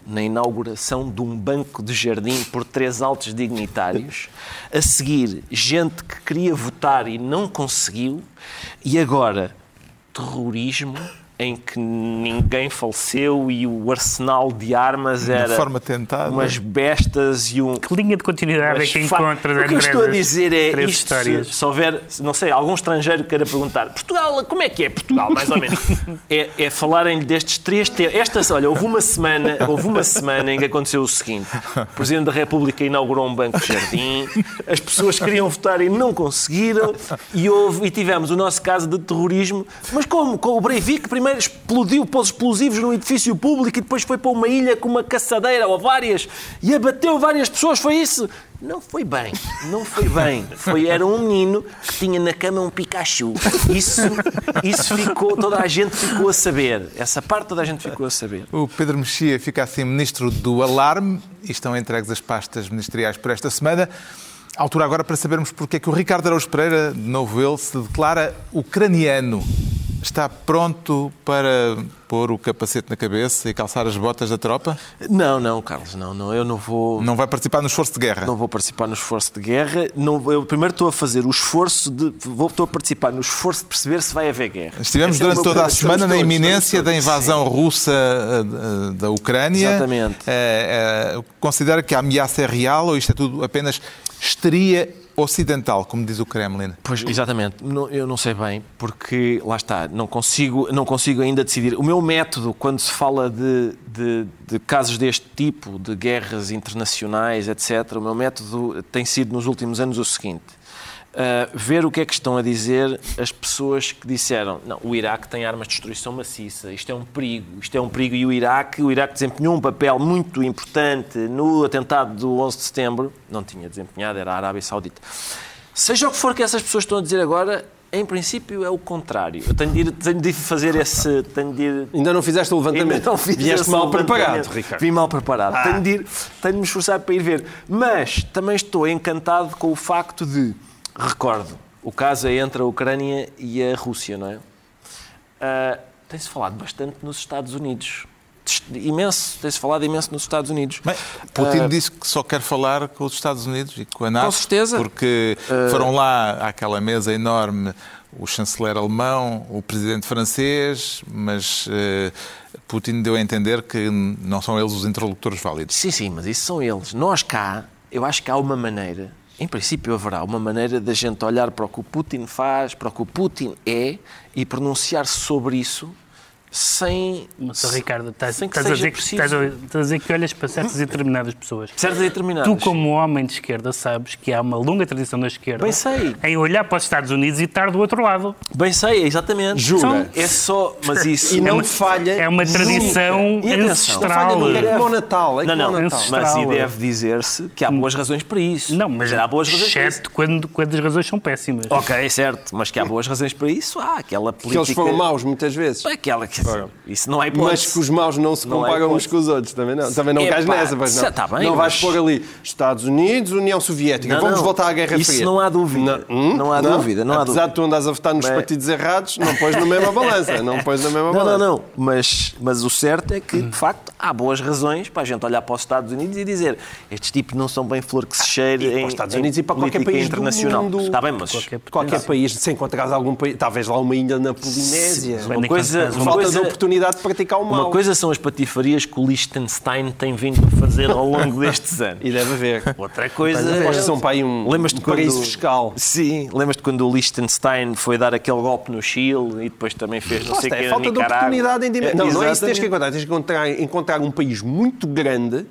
na inauguração de um banco de jardim por três altos dignitários. A seguir, gente que queria votar e não conseguiu. E agora, terrorismo em que ninguém faleceu e o arsenal de armas era forma tentada. umas bestas e um Que linha de continuidade é que fa- encontras O que eu entre estou a dizer é isto, histórias? se, se houver, não sei, algum estrangeiro queira perguntar Portugal, como é que é Portugal, mais ou menos? é, é falarem destes três temas. Esta, olha, houve uma semana, houve uma semana em que aconteceu o seguinte: o Presidente da República inaugurou um banco de jardim, as pessoas queriam votar e não conseguiram, e, houve, e tivemos o nosso caso de terrorismo. Mas como? Com o Breivik primeiro explodiu, pôs explosivos num edifício público e depois foi para uma ilha com uma caçadeira ou várias e abateu várias pessoas, foi isso? Não foi bem, não foi bem. Foi, era um menino que tinha na cama um Pikachu. Isso, isso ficou, toda a gente ficou a saber. Essa parte toda a gente ficou a saber. O Pedro Mexia fica assim ministro do alarme e estão entregues as pastas ministeriais por esta semana. Altura agora para sabermos porque é que o Ricardo Araújo Pereira, de novo ele, se declara ucraniano. Está pronto para pôr o capacete na cabeça e calçar as botas da tropa? Não, não, Carlos, não, não. Eu não vou. Não vai participar no esforço de guerra? Não vou participar no esforço de guerra. Não, eu primeiro estou a fazer o esforço de. Vou, estou a participar no esforço de perceber se vai haver guerra. Estivemos Esse é durante meu toda a semana na iminência da invasão russa eh, da Ucrânia. Exatamente. Eh, eh, Considera que a ameaça é real ou isto é tudo apenas histeria ocidental, como diz o Kremlin? Pois, exatamente. Não- eu não sei bem, porque lá está, não consigo, não consigo ainda decidir. O meu método, quando se fala de, de- de casos deste tipo, de guerras internacionais, etc., o meu método tem sido nos últimos anos o seguinte. Ah, ver o que é que estão a dizer as pessoas que disseram não, o Iraque tem armas de destruição maciça, isto é um perigo, isto é um perigo e o Iraque, o Iraque desempenhou um papel muito importante no atentado do 11 de setembro, não tinha desempenhado, era a Arábia Saudita. Seja o que for que essas pessoas estão a dizer agora, em princípio é o contrário. Eu tenho de, ir, tenho de fazer esse. Tenho de ir, Ainda não fizeste o levantamento. Não fiz Vieste mal preparado, Ricardo. Vim mal preparado. Tenho, de ir, tenho de me esforçar para ir ver. Mas também estou encantado com o facto de, recordo, o caso é entre a Ucrânia e a Rússia, não é? Ah, Tem-se falado bastante nos Estados Unidos. Imenso, tem-se falado imenso nos Estados Unidos. Bem, Putin Ah, disse que só quer falar com os Estados Unidos e com a NATO. Com certeza. Ah. Porque foram lá àquela mesa enorme o chanceler alemão, o presidente francês, mas eh, Putin deu a entender que não são eles os interlocutores válidos. Sim, sim, mas isso são eles. Nós cá, eu acho que há uma maneira, em princípio haverá uma maneira da gente olhar para o que o Putin faz, para o que o Putin é e pronunciar-se sobre isso sem. Mas, Ricardo, estás, Sem que estás a dizer que, estás, a, estás a dizer que olhas para certas e determinadas pessoas. certas e determinadas. Tu, como homem de esquerda, sabes que há uma longa tradição da esquerda Bem sei. em olhar para os Estados Unidos e estar do outro lado. Bem sei, exatamente. Jura? São- É só. Mas isso. E não uma- falha. É uma tradição nunca. E ancestral. Não falha nunca. É como o Natal. É Não, não, Natal. mas e Estrala. deve dizer-se que há boas razões para isso. Não, mas há boas razões exceto quando, quando as razões são péssimas. Ok, certo, mas que há boas razões para isso, há aquela Que política. eles foram maus muitas vezes. Aquela que. Isso não é hipótese. Mas que os maus não se Não é comparam uns com os outros, também não. Também não cais nessa, pois não. tá bem, não vais mas- pôr ali Estados Unidos, União Soviética. Não, Vamos não. voltar à Guerra Isso Fria. não há dúvida. Hum? Não há dúvida, não há Apesar dúvida. de tu andares a votar nos Bem- partidos errados, não pões na mesma balança. Não pões na mesma Não, balança. não, não. Mas, mas o certo é que, de facto, há boas razões para a gente olhar para os Estados Unidos e dizer estes tipos não são bem flor que se cheire E para em, os Estados em Unidos e para qualquer país do internacional. mundo. Está bem, mas Qualquer- Qualquer país, se encontrares algum país, talvez lá uma ilha na Polinésia. Sim, uma coisa, uma Falta coisa, de oportunidade de praticar o mal. uma coisa são as patifarias que o Liechtenstein tem vindo a fazer ao longo destes anos. E deve haver. Outra coisa que são aí um, Lembras-te um paraíso quando- fiscal. Sim, lembras-te quando o Liechtenstein foi dar aquele golpe no Chile e depois também fez não Lá sei o está, que é falta de oportunidade em dimensão. Não, não é isso que tens que encontrar. Tens que encontrar, encontrar um país muito grande,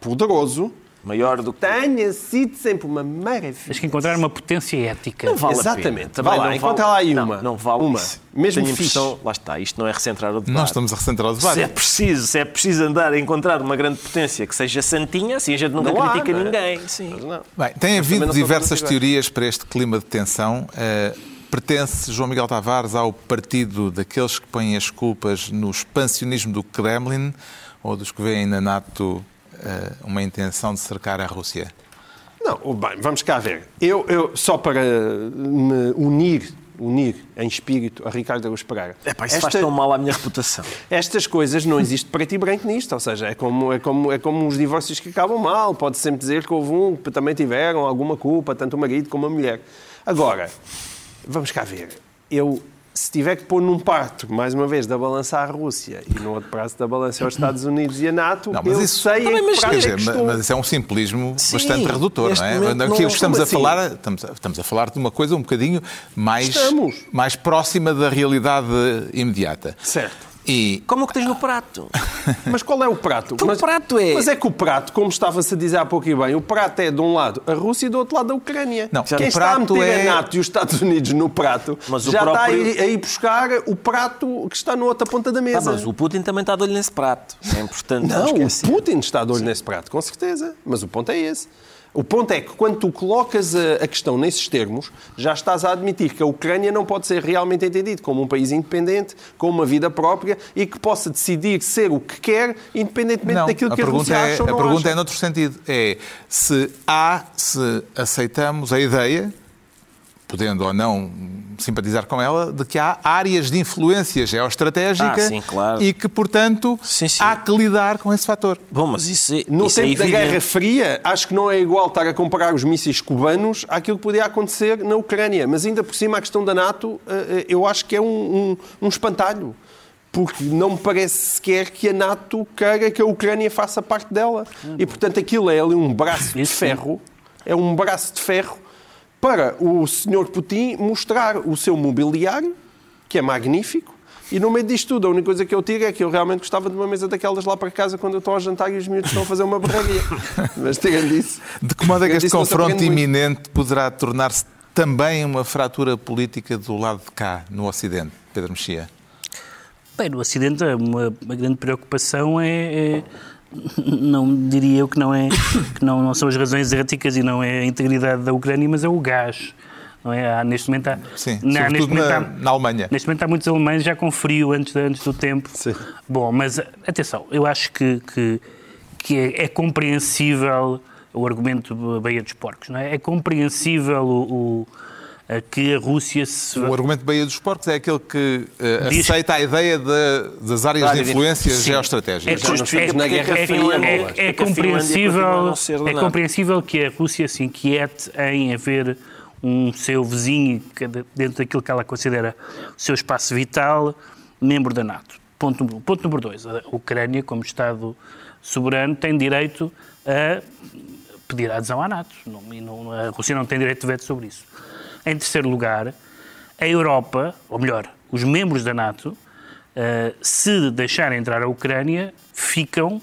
poderoso, Maior do que... tenha sido sempre uma maravilha. Tens que encontrar uma potência ética. Não vale a Exatamente. pena. Também Vai lá, não encontra vale- lá aí não, uma. Não vale Uma. isso. Mesmo Tenho a impressão- fixe. Lá está, isto não é recentrar o debate. Nós estamos a recentrar o debate. Se é preciso, se é preciso andar a encontrar uma grande potência que seja santinha, assim a gente nunca Não há, critica não é? ninguém. Sim. Bem, tem havido diversas teorias para este clima de tensão. Eh, pertence João Miguel Tavares ao partido daqueles que põem as culpas no expansionismo do Kremlin ou dos que veem na NATO uma intenção de cercar a Rússia? Não, bem, vamos cá ver. Eu, eu só para me unir, unir em espírito a Ricardo Araújo Pereira. Epá, isso faz Esta- tão mal à minha reputação. Estas coisas não existe preto e branco nisto, ou seja, é como, é, como, é como os divórcios que acabam mal. Pode sempre dizer que houve um que também tiveram alguma culpa, tanto o marido como a mulher. Agora, vamos cá ver. Eu, se tiver que pôr num parto, mais uma vez, da balança à Rússia e no outro prazo da balança aos Estados Unidos e a NATO, Não, mas eu isso- sei bem, em que mas é que mas, estou. mas isso é um simplismo Sim, bastante redutor, não é? momento Aquilo não- estamos a como falar, estamos a, estamos a falar de uma coisa um bocadinho mais, Estamos. mais próxima da realidade imediata. Certo. E Como o que tens no prato. Mas qual é o prato? Então, o mas, prato é- Mas é que o prato, como estava-se a dizer há pouco e bem, o prato é de um lado a Rússia e do outro lado a Ucrânia. Não, Quem o está a prato meter é- a NATO e os Estados Unidos no prato Mas o já está a próprio- ir, a ir buscar o prato que está na outra ponta da Ah, mesa. mas o Putin também está de olho nesse prato. É importante não, Não, o. Putin está de olho nesse prato, com certeza. Mas o ponto é esse. O ponto é que quando tu colocas a, a questão nesses termos, já estás a admitir que a Ucrânia não pode ser realmente entendido como um país independente, com uma vida própria e que possa decidir ser o que quer, independentemente não, daquilo a que a pergunta, Rússia é, acha ou a não pergunta acha. é noutro sentido. É se há, se aceitamos a ideia, podendo ou não simpatizar com ela, de que há áreas de influência geoestratégica Ah, sim, claro. e que, portanto, Sim, sim. há que lidar com esse fator. Bom, mas isso, é- No isso é tempo da evidente. Guerra Fria, acho que não é igual estar a comparar os mísseis cubanos àquilo que podia acontecer na Ucrânia. Mas ainda por cima, a questão da NATO, eh, eh, eu acho que é um, um, um espantalho. Porque não me parece sequer que a NATO queira que a Ucrânia faça parte dela. E, portanto, aquilo é ali um braço de ferro. É um braço de ferro para o Sr. Putin mostrar o seu mobiliário, que é magnífico, e no meio disto tudo, a única coisa que eu tiro é que eu realmente gostava de uma mesa daquelas lá para casa quando eu estou ao jantar e os miúdos estão a fazer uma berraria. Mas tirando isso... De que modo é que este confronto aprende muito. iminente poderá tornar-se também uma fratura política do lado de cá, no Ocidente, Pedro Mexia? Bem, no Ocidente, uma, uma grande preocupação é, é- Não diria eu que não é que não, não são as razões éticas e não é a integridade da Ucrânia, mas é o gás. Não é? Há, neste momento há, Sim, sobretudo neste momento na, há- na Alemanha. Neste momento há muitos alemães já com frio antes, antes do tempo. Sim. Bom, mas atenção, eu acho que, que, que é, é compreensível o argumento Baía dos Porcos, não é? É compreensível o, o- que a Rússia se. O argumento de Baía dos Porcos é aquele que eh, Diz- aceita a ideia de- das áreas de de- influência Sim. geoestratégicas. Ficamos na Guerra é, Fria, é- é- Porque é a Finlândia continua a compreensível, é compreensível que a Rússia se inquiete em haver um seu vizinho, dentro daquilo que ela considera o seu espaço vital, membro da NATO. Ponto número um. Ponto número dois. A Ucrânia, como Estado soberano, tem direito a pedir a adesão à NATO. Não- não- a Rússia não tem direito de veto sobre isso. Em terceiro lugar, a Europa, ou melhor, os membros da NATO, Uh, se deixarem entrar a Ucrânia, ficam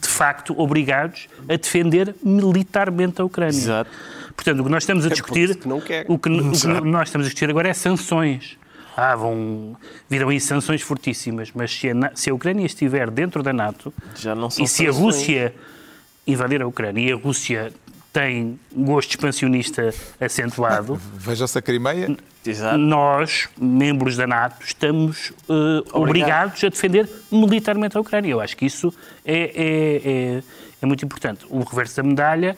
de facto obrigados a defender militarmente a Ucrânia. Exato. Portanto, o que nós estamos a discutir, que não quer. o, que, o que nós estamos a discutir agora é sanções. Ah, vão, virão aí sanções fortíssimas, mas se a, se a Ucrânia estiver dentro da NATO Já não são e se a sanções. Rússia invadir a Ucrânia e a Rússia tem gosto expansionista acentuado, Veja-se a Crimeia. Exato. nós, membros da NATO, estamos eh, obrigados a defender militarmente a Ucrânia. Eu acho que isso é, é, é, é muito importante. O reverso da medalha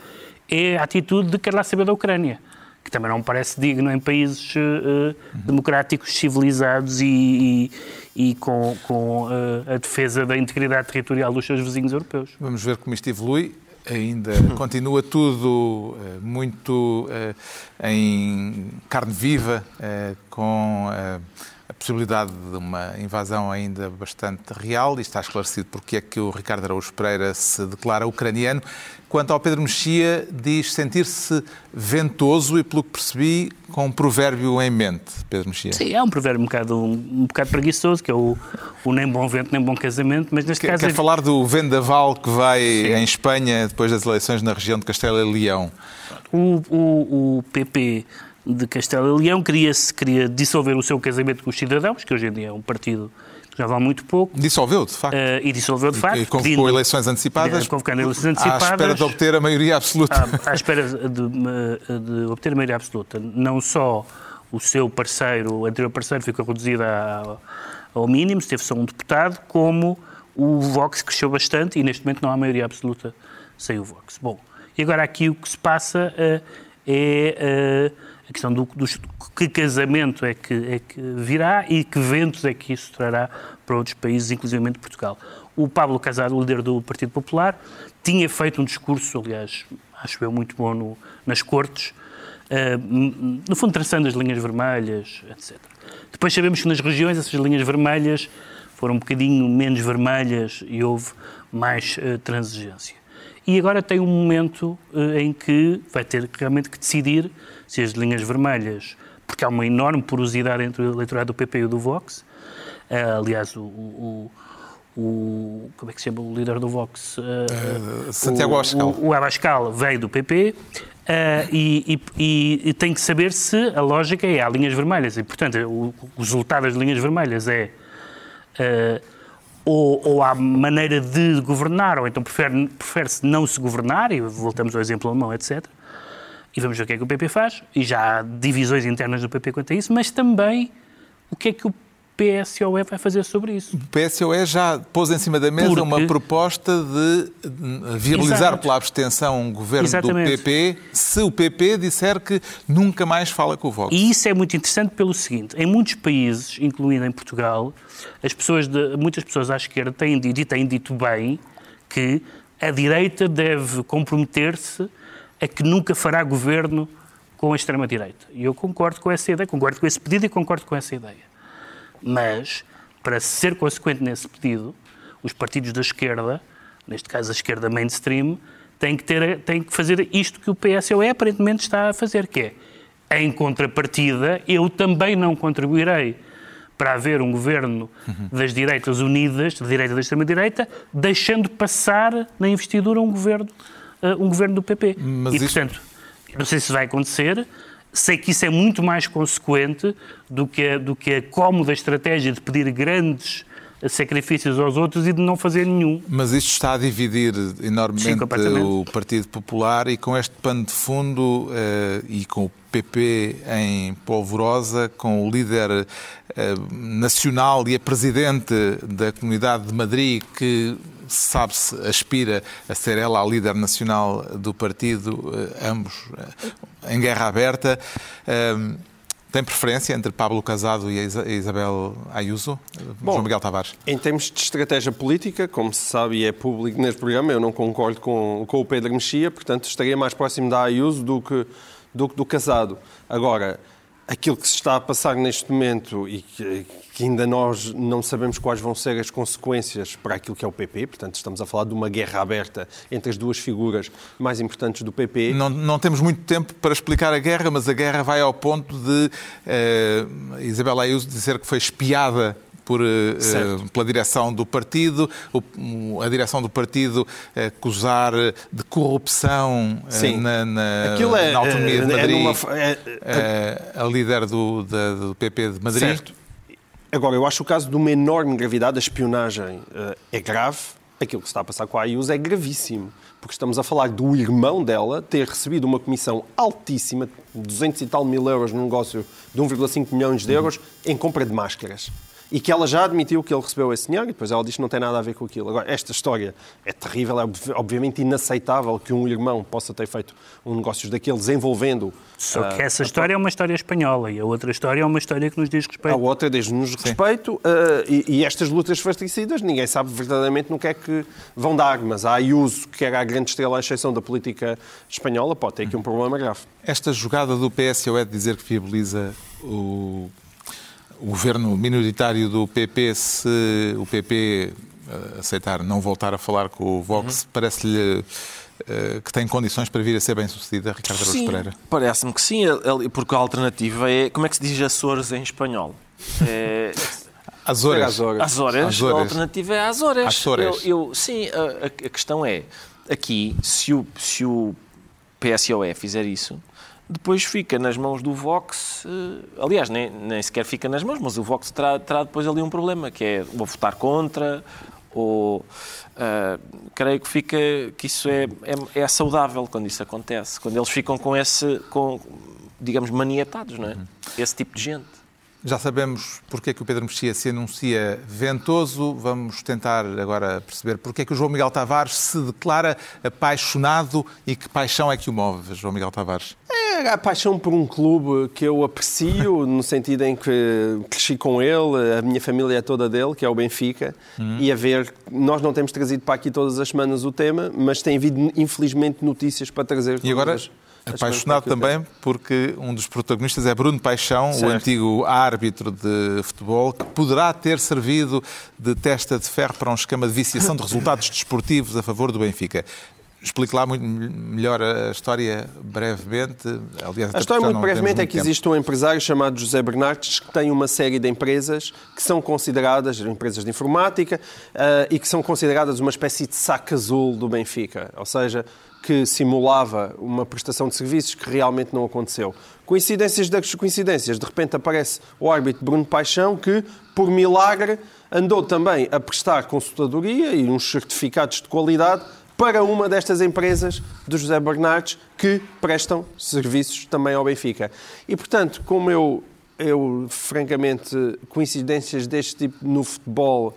é a atitude de quer lá saber da Ucrânia, que também não me parece digno em países eh, democráticos, civilizados e, e, e com, com eh, a defesa da integridade territorial dos seus vizinhos europeus. Vamos ver como isto evolui. Ainda continua tudo eh, muito eh, em carne viva, eh, com a possibilidade de uma invasão ainda bastante real e está esclarecido porque é que o Ricardo Araújo Pereira se declara ucraniano. Quanto ao Pedro Mexia, diz sentir-se ventoso e, pelo que percebi, com um provérbio em mente. Pedro Mexia. Sim, é um provérbio um bocado, um, bocado preguiçoso, que é o, o nem bom vento, nem bom casamento, mas neste Quer, caso... quer é- falar do vendaval que vai em Espanha depois das eleições na região de Castela e Leão? O, o, o PP de Castelo e Leão queria, queria dissolver o seu casamento com os cidadãos, que hoje em dia é um partido já vale muito pouco, Dissolveu, de facto. eh, e dissolveu de facto. e convocou pedindo- eleições antecipadas. convocando eleições À antecipadas. espera de obter a maioria absoluta. à, à espera de, de obter a maioria absoluta. Não só o seu parceiro, o anterior parceiro, ficou reduzido a- ao mínimo, teve só um deputado, como o Vox cresceu bastante e neste momento não há maioria absoluta sem o Vox. Bom, e agora aqui o que se passa eh, é eh, a questão do, dos- que casamento é que, é que virá e que ventos é que isso trará para outros países, inclusive Portugal. O Pablo Casado, o líder do Partido Popular, tinha feito um discurso, aliás, acho eu, muito bom no- nas Cortes, eh, no fundo traçando as linhas vermelhas, etc. Depois sabemos que nas regiões essas linhas vermelhas foram um bocadinho menos vermelhas e houve mais eh, transigência. E agora tem um momento eh, em que vai ter realmente que decidir se as linhas vermelhas, porque há uma enorme porosidade entre o eleitorado do PP e o do Vox. Eh, aliás, o, o- o- como é que se chama o líder do Vox? Eh, Santiago o- Abascal. O, o Abascal veio do PP eh, e, e- e- tem que saber se a lógica é há linhas vermelhas e, portanto, o, o resultado das linhas vermelhas é eh, ou, ou há maneira de governar, ou então prefere- prefere-se não se governar, e voltamos ao exemplo alemão, etc. E vamos ver o que é que o PP faz, e já há divisões internas do PP quanto a isso, mas também o que é que o PSOE vai fazer sobre isso. O PSOE já pôs em cima da mesa Porque- uma proposta de viabilizar Exato. pela abstenção um governo Exatamente. do PP se o PP disser que nunca mais fala com o Vox. E isso é muito interessante pelo seguinte: em muitos países, incluindo em Portugal, as pessoas de- muitas pessoas à esquerda têm dito e têm dito bem que a direita deve comprometer-se a que nunca fará governo com a extrema-direita. E eu concordo com essa ideia, concordo com esse pedido e concordo com essa ideia. Mas, para ser consequente nesse pedido, os partidos da esquerda, neste caso a esquerda mainstream, têm que, ter, têm que fazer isto que o PSOE aparentemente está a fazer, que é, em contrapartida, eu também não contribuirei para haver um governo das direitas unidas, da direita e da extrema-direita, deixando passar na investidura um governo, um governo do PP. Mas e, isso- portanto, não sei se vai acontecer, sei que isso é muito mais consequente do que a, do que a cómoda estratégia de pedir grandes sacrifícios aos outros e de não fazer nenhum. Mas isto está a dividir Sim, enormemente completamente. o Partido Popular e com este pano de fundo eh, e com o PP em polvorosa, com o líder eh, nacional e a presidente da Comunidade de Madrid que sabe-se, aspira a ser ela a líder nacional do partido, eh, ambos em guerra aberta. Tem preferência entre Pablo Casado e Isabel Ayuso? Bom, João Miguel Tavares. Em termos de estratégia política, como se sabe e é público neste programa, eu não concordo com, com o Pedro Mexia, portanto estaria mais próximo da Ayuso do que do, que do Casado. Agora, aquilo que se está a passar neste momento e que, que ainda nós não sabemos quais vão ser as consequências para aquilo que é o PP, portanto estamos a falar de uma guerra aberta entre as duas figuras mais importantes do PP. Não, não temos muito tempo para explicar a guerra, mas a guerra vai ao ponto de eh, Isabel Ayuso dizer que foi espiada por, uh, pela direção do partido, a direção do partido acusar de corrupção na, na, é, na, autonomia de Madrid, é numa, é, a líder do, da, do PP de Madrid. Certo. Agora, eu acho o caso de uma enorme gravidade, a espionagem é grave, aquilo que se está a passar com a Ayuso é gravíssimo porque estamos a falar do irmão dela ter recebido uma comissão altíssima, 200 e tal mil euros num negócio de 1,5 milhões de euros, em compra de máscaras e que ela já admitiu que ele recebeu esse dinheiro e depois ela diz que não tem nada a ver com aquilo. Agora, esta história é terrível, é obviamente inaceitável que um irmão possa ter feito um negócio daqueles envolvendo... Só que uh, essa história a... é uma história espanhola e a outra história é uma história que nos diz respeito. A outra diz-nos respeito uh, e, e, estas lutas fasticidas ninguém sabe verdadeiramente no que é que vão dar, mas a Ayuso, que era a grande estrela à exceção da política espanhola, pode ter aqui um problema grave. Esta jogada do PS é de dizer que viabiliza o o governo minoritário do PP, se o PP eh, aceitar não voltar a falar com o Vox, uhum. parece-lhe uh, que tem condições para vir a ser bem sucedida, Ricardo Araújo Pereira? Parece-me que sim, porque a alternativa é. Como é que se diz Açores em espanhol? É... Azores. Azores. Azores. Azores. A alternativa é Azores. Azores. Eu, eu, sim, a, a, questão é: aqui, se o, se o PSOE fizer isso, depois fica nas mãos do Vox, eh, aliás, nem, nem sequer fica nas mãos, mas o Vox terá, terá depois ali um problema, que é ou votar contra, ou uh, creio que fica que isso é, é, é, saudável quando isso acontece, quando eles ficam com esse, com, digamos, maniatados, não é? Uhum. Esse tipo de gente. Já sabemos porque é que o Pedro Mexia se anuncia ventoso. Vamos tentar agora perceber porque é que o João Miguel Tavares se declara apaixonado e que paixão é que o move, João Miguel Tavares? É a paixão por um clube que eu aprecio, no sentido em que cresci com ele, a minha família é toda dele, que é o Benfica, uhum. e a ver, nós não temos trazido para aqui todas as semanas o tema, mas tem havido, infelizmente, notícias para trazer. E agora? As... Apaixonado também porque um dos protagonistas é Bruno Paixão, certo. o antigo árbitro de futebol, que poderá ter servido de testa de ferro para um esquema de viciação de resultados desportivos a favor do Benfica. Explique lá muito melhor a história brevemente. Aliás, a história, muito brevemente, é que tempo. existe um empresário chamado José Bernardes que tem uma série de empresas que são consideradas empresas de informática uh, e que são consideradas uma espécie de saco azul do Benfica. Ou seja, que simulava uma prestação de serviços que realmente não aconteceu. Coincidências das coincidências, de repente aparece o árbitro Bruno Paixão que, por milagre, andou também a prestar consultadoria e uns certificados de qualidade para uma destas empresas do José Bernardes que prestam serviços também ao Benfica. E, portanto, como eu, eu francamente, coincidências deste tipo no futebol,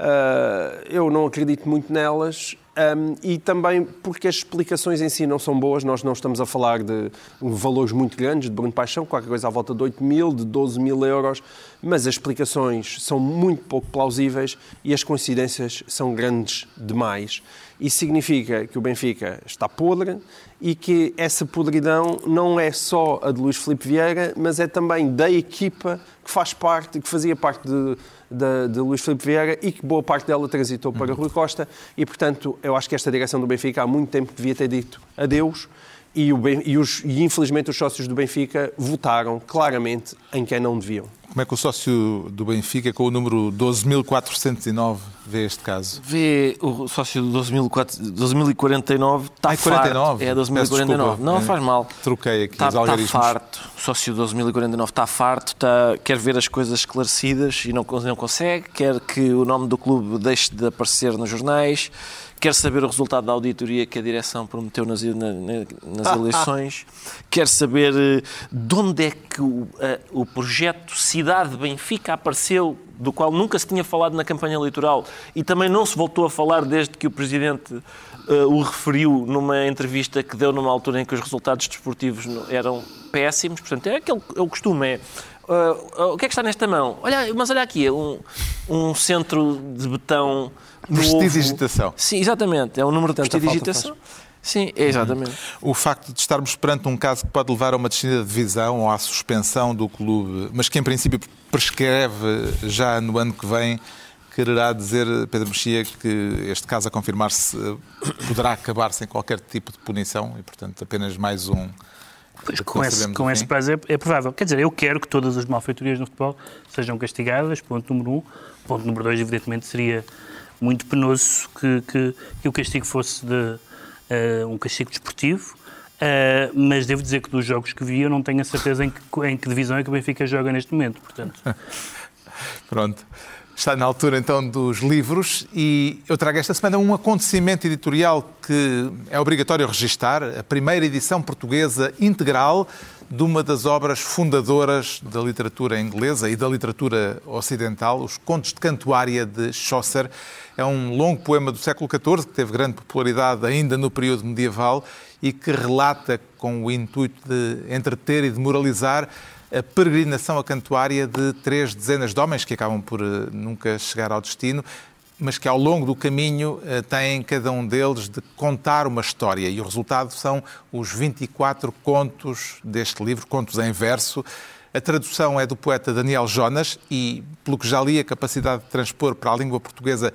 uh, eu não acredito muito nelas, um, e também porque as explicações em si não são boas, nós não estamos a falar de valores muito grandes de Bruno Paixão, qualquer coisa à volta de 8 mil, de 12 mil euros, mas as explicações são muito pouco plausíveis e as coincidências são grandes demais. Isso significa que o Benfica está podre e que essa podridão não é só a de Luís Filipe Vieira, mas é também da equipa que faz parte, que fazia parte de, de, de Luís Filipe Vieira e que boa parte dela transitou para uhum. Rui Costa e, portanto, eu acho que esta direção do Benfica há muito tempo devia ter dito adeus e, o, e, os, e infelizmente os sócios do Benfica votaram claramente em quem não deviam. Como é que o sócio do Benfica, com o número 12.409, vê este caso? Vê o sócio do 12.049 está Ai, 49? É 12.049. Não, faz mal. Troquei aqui está, os algarismos. Está farto. O sócio do 12.049 está farto, está, quer ver as coisas esclarecidas e não, não consegue, quer que o nome do clube deixe de aparecer nos jornais, quer saber o resultado da auditoria que a direção prometeu nas, nas eleições, quer saber eh, de onde é que o, a, o projeto Cidade Benfica apareceu, do qual nunca se tinha falado na campanha eleitoral e também não se voltou a falar desde que o Presidente uh, o referiu numa entrevista que deu numa altura em que os resultados desportivos eram péssimos. Portanto, é aquele é o costume. É, uh, uh, o que é que está nesta mão? Olha, mas olha aqui, um, um centro de betão Prestidigitação. Sim, exatamente. É o número de prestidigitação. Sim, é exatamente. O facto de estarmos perante um caso que pode levar a uma descida de divisão ou à suspensão do clube, mas que em princípio prescreve já no ano que vem, quererá dizer, Pedro Mexia, que este caso a confirmar-se poderá acabar sem qualquer tipo de punição e, portanto, apenas mais um com esse, com esse prazo é, é, provável. Quer dizer, eu quero que todas as malfeitorias no futebol sejam castigadas, ponto número um. Ponto número dois, evidentemente, seria muito penoso que, que, que o castigo fosse de, uh, um castigo desportivo. Uh, mas devo dizer que dos jogos que vi, eu não tenho a certeza em que, em que divisão é que o Benfica joga neste momento. Portanto. Pronto. Está na altura então dos livros e eu trago esta semana um acontecimento editorial que é obrigatório registar, a primeira edição portuguesa integral de uma das obras fundadoras da literatura inglesa e da literatura ocidental, os Contos de Cantuária de Chaucer. É um longo poema do século XIV que teve grande popularidade ainda no período medieval e que relata, com o intuito de entreter e de moralizar, a peregrinação a cantuária de três dezenas de homens que acabam por eh, nunca chegar ao destino, mas que ao longo do caminho eh, têm cada um deles de contar uma história. E o resultado são os 24 contos deste livro, contos em verso. A tradução é do poeta Daniel Jonas e, pelo que já li, a capacidade de transpor para a língua portuguesa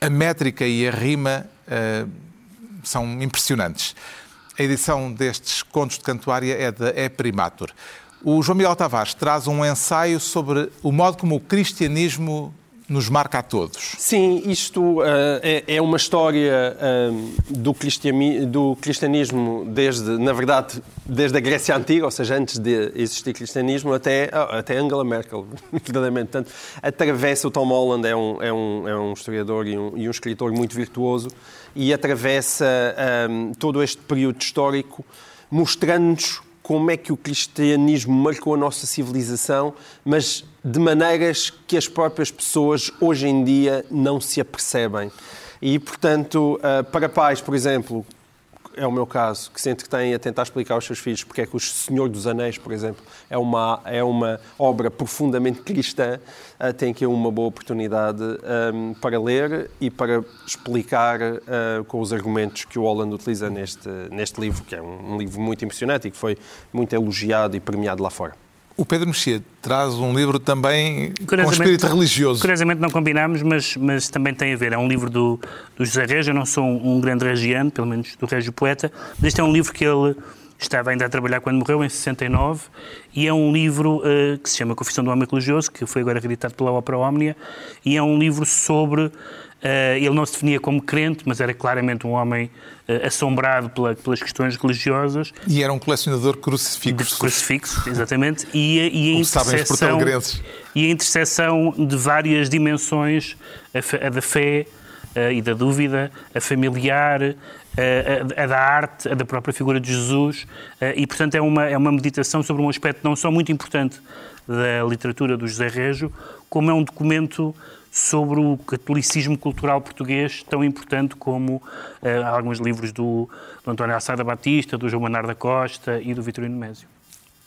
a métrica e a rima uh, são impressionantes. A edição destes contos de cantuária é da E Primatur. O João Miguel Tavares traz um ensaio sobre o modo como o cristianismo nos marca a todos. Sim, isto uh, é, é, uma história uh, do, do, cristianismo desde, na verdade, desde a Grécia Antiga, ou seja, antes de existir cristianismo, até, uh, até Angela Merkel, verdadeiramente. Portanto, atravessa, o Tom Holland é um, é um, é um historiador e um, e um escritor muito virtuoso, e atravessa todo este período histórico mostrando-nos como é que o cristianismo marcou a nossa civilização, mas de maneiras que as próprias pessoas hoje em dia não se apercebem. E, portanto, eh, para pais, por exemplo, é o meu caso, que sente que têm a tentar explicar aos seus filhos porque é que o Senhor dos Anéis, por exemplo, é uma, é uma obra profundamente cristã, uh, tem aqui uma boa oportunidade um, ehm, para ler e para explicar uh, com os argumentos que o Holland utiliza neste, neste livro, que é um, um livro muito impressionante e que foi muito elogiado e premiado lá fora. O Pedro Mexia traz um livro também com espírito religioso. Curiosamente não combinámos, mas, mas também tem a ver. É um livro do, do José Reis. Eu não sou um, um grande regiano, pelo menos do Régio Poeta, mas este é um livro que ele estava ainda a trabalhar quando morreu, em 69, e é um livro uh, que se chama Confissão do Homem Religioso, que foi agora reeditado pela Ópera Omnia, e é um livro sobre Uh, ele não se definia como crente, mas era claramente um homem assombrado pela, pelas questões religiosas. E era um colecionador de crucifixos. De crucifixos, exatamente. E, e, a interseção, e a interseção de várias dimensões, a, a da fé uh, e da dúvida, a familiar, a, a, da arte, a da própria figura de Jesus. e, portanto, é uma, é uma meditação sobre um aspecto não só muito importante da literatura do José Rejo, como é um documento sobre o catolicismo cultural português, tão importante como uh, alguns livros do, do António Assada Batista, do João Manar da Costa e do Vitorino Mésio.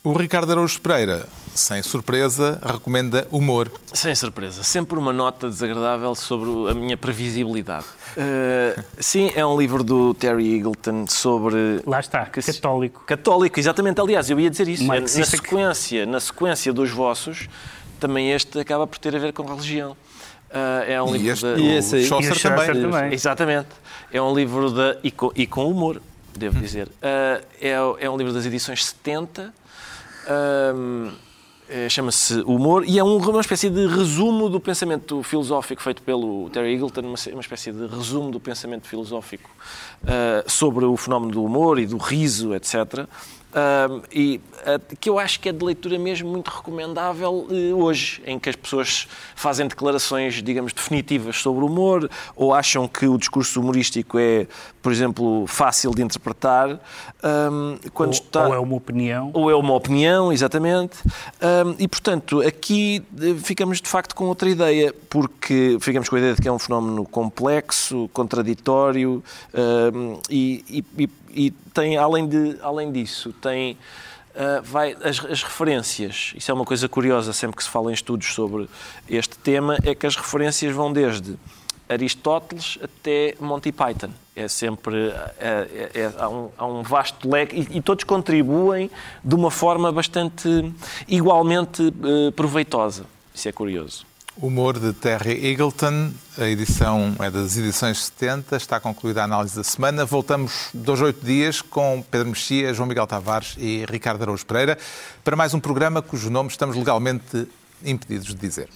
O Ricardo Araújo Pereira, sem surpresa, recomenda humor. Sem surpresa. Sempre uma nota desagradável sobre a minha previsibilidade. Uh, sim, é um livro do Terry Eagleton sobre... Lá está, que católico. Católico, exatamente. Aliás, eu ia dizer isso. na, sequência, na sequência dos vossos, também este acaba por ter a ver com religião. Uh, é um e livro este, de, e esse, Chaucer, e também. também. Exatamente. É um livro de, e, com, e com humor, devo hum. dizer. Uh, é, é um livro das edições 70. é, Chama-se Humor e é um, uma espécie de resumo do pensamento filosófico feito pelo Terry Eagleton, uma, uma espécie de resumo do pensamento filosófico uh, sobre o fenómeno do humor e do riso, etc. Uh, e uh, que eu acho que é de leitura mesmo muito recomendável uh, hoje, em que as pessoas fazem declarações, digamos, definitivas sobre o humor, ou acham que o discurso humorístico é, por exemplo, fácil de interpretar. quando ou, está... ou é uma opinião. Ou é uma opinião, exatamente. e, portanto, aqui eh, ficamos de facto com outra ideia, porque ficamos com a ideia de que é um fenómeno complexo, contraditório e, e, e tem, além, de, além disso, tem uh, vai, as, as, referências. Isso é uma coisa curiosa sempre que se fala em estudos sobre este tema, é que as referências vão desde Aristóteles até Monty Python. É sempre é, é, é, há, um, há, um, vasto leque e, e, todos contribuem de uma forma bastante igualmente uh, proveitosa. Isso é curioso. Humor de Terry Eagleton, a edição é das edições 70, está concluída a análise da semana. Voltamos dois oito dias com Pedro Mexia, João Miguel Tavares e Ricardo Araújo Pereira para mais um programa cujo nome estamos legalmente impedidos de dizer.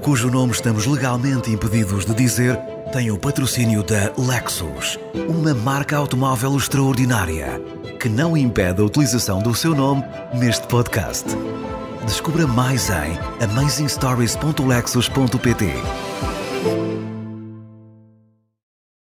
Cujo nome estamos legalmente impedidos de dizer tem o patrocínio da Lexus, uma marca automóvel extraordinária que não impede a utilização do seu nome neste podcast. Descubra mais em amazingstories.lexus.pt.